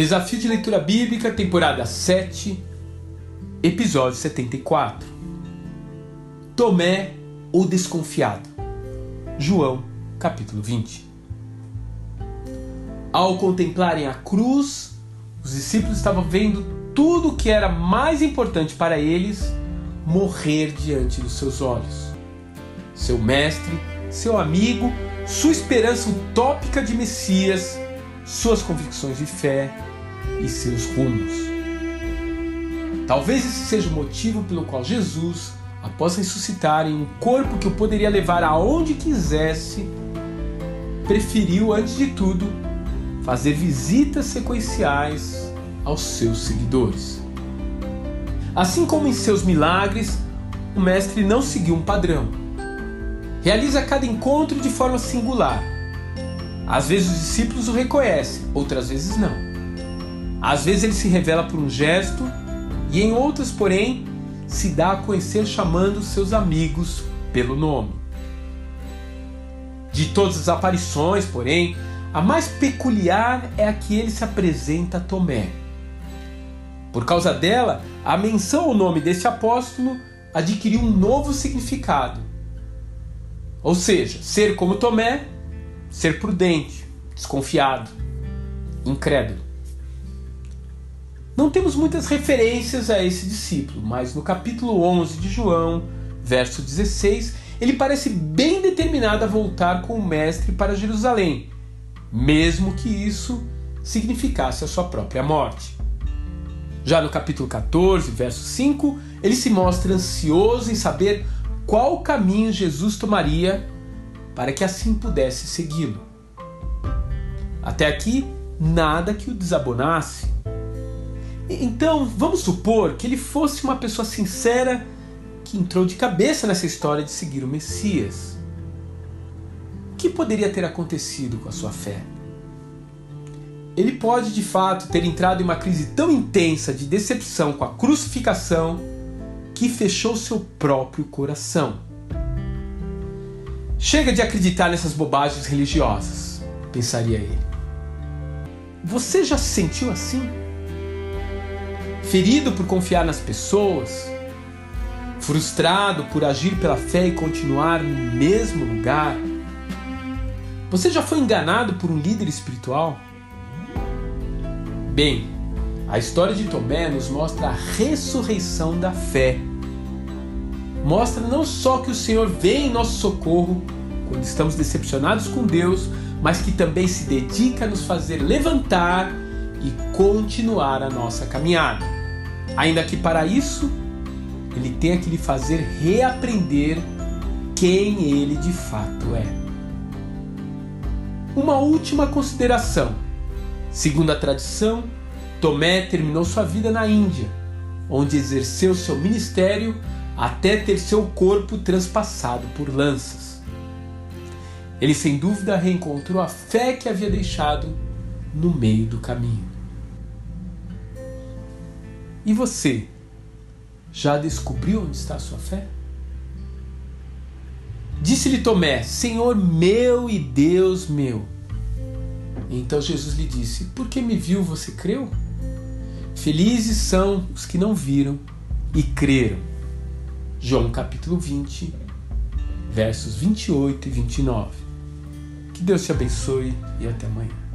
Desafio de Leitura Bíblica, temporada 7, episódio 74. Tomé, o Desconfiado. João, capítulo 20. Ao contemplarem a cruz, os discípulos estavam vendo tudo o que era mais importante para eles morrer diante dos seus olhos. Seu mestre, seu amigo, sua esperança utópica de Messias suas convicções de fé e seus rumos. Talvez esse seja o motivo pelo qual Jesus, após ressuscitar em um corpo que o poderia levar aonde quisesse, preferiu, antes de tudo, fazer visitas sequenciais aos seus seguidores. Assim como em seus milagres, o Mestre não seguiu um padrão. Realiza cada encontro de forma singular às vezes os discípulos o reconhecem, outras vezes não. Às vezes ele se revela por um gesto, e em outras, porém, se dá a conhecer chamando seus amigos pelo nome. De todas as aparições, porém, a mais peculiar é a que ele se apresenta a Tomé. Por causa dela, a menção ao nome deste apóstolo adquiriu um novo significado. Ou seja, ser como Tomé ser prudente, desconfiado, incrédulo. Não temos muitas referências a esse discípulo, mas no capítulo 11 de João, verso 16, ele parece bem determinado a voltar com o Mestre para Jerusalém, mesmo que isso significasse a sua própria morte. Já no capítulo 14, verso 5, ele se mostra ansioso em saber qual caminho Jesus tomaria para que assim pudesse segui-lo. Até aqui, nada que o desabonasse. Então, vamos supor que ele fosse uma pessoa sincera que entrou de cabeça nessa história de seguir o Messias. O que poderia ter acontecido com a sua fé? Ele pode de fato ter entrado em uma crise tão intensa de decepção com a crucificação que fechou seu próprio coração. Chega de acreditar nessas bobagens religiosas, pensaria ele. Você já se sentiu assim? Ferido por confiar nas pessoas? Frustrado por agir pela fé e continuar no mesmo lugar? Você já foi enganado por um líder espiritual? Bem, a história de Tomé nos mostra a ressurreição da fé mostra não só que o Senhor vem em nosso socorro quando estamos decepcionados com Deus, mas que também se dedica a nos fazer levantar e continuar a nossa caminhada. Ainda que para isso ele tenha que lhe fazer reaprender quem ele de fato é. Uma última consideração. Segundo a tradição, Tomé terminou sua vida na Índia, onde exerceu seu ministério até ter seu corpo transpassado por lanças. Ele sem dúvida reencontrou a fé que havia deixado no meio do caminho. E você, já descobriu onde está a sua fé? Disse-lhe Tomé: Senhor meu e Deus meu. Então Jesus lhe disse: Por que me viu, você creu? Felizes são os que não viram e creram. João capítulo 20, versos 28 e 29. Que Deus te abençoe e até amanhã.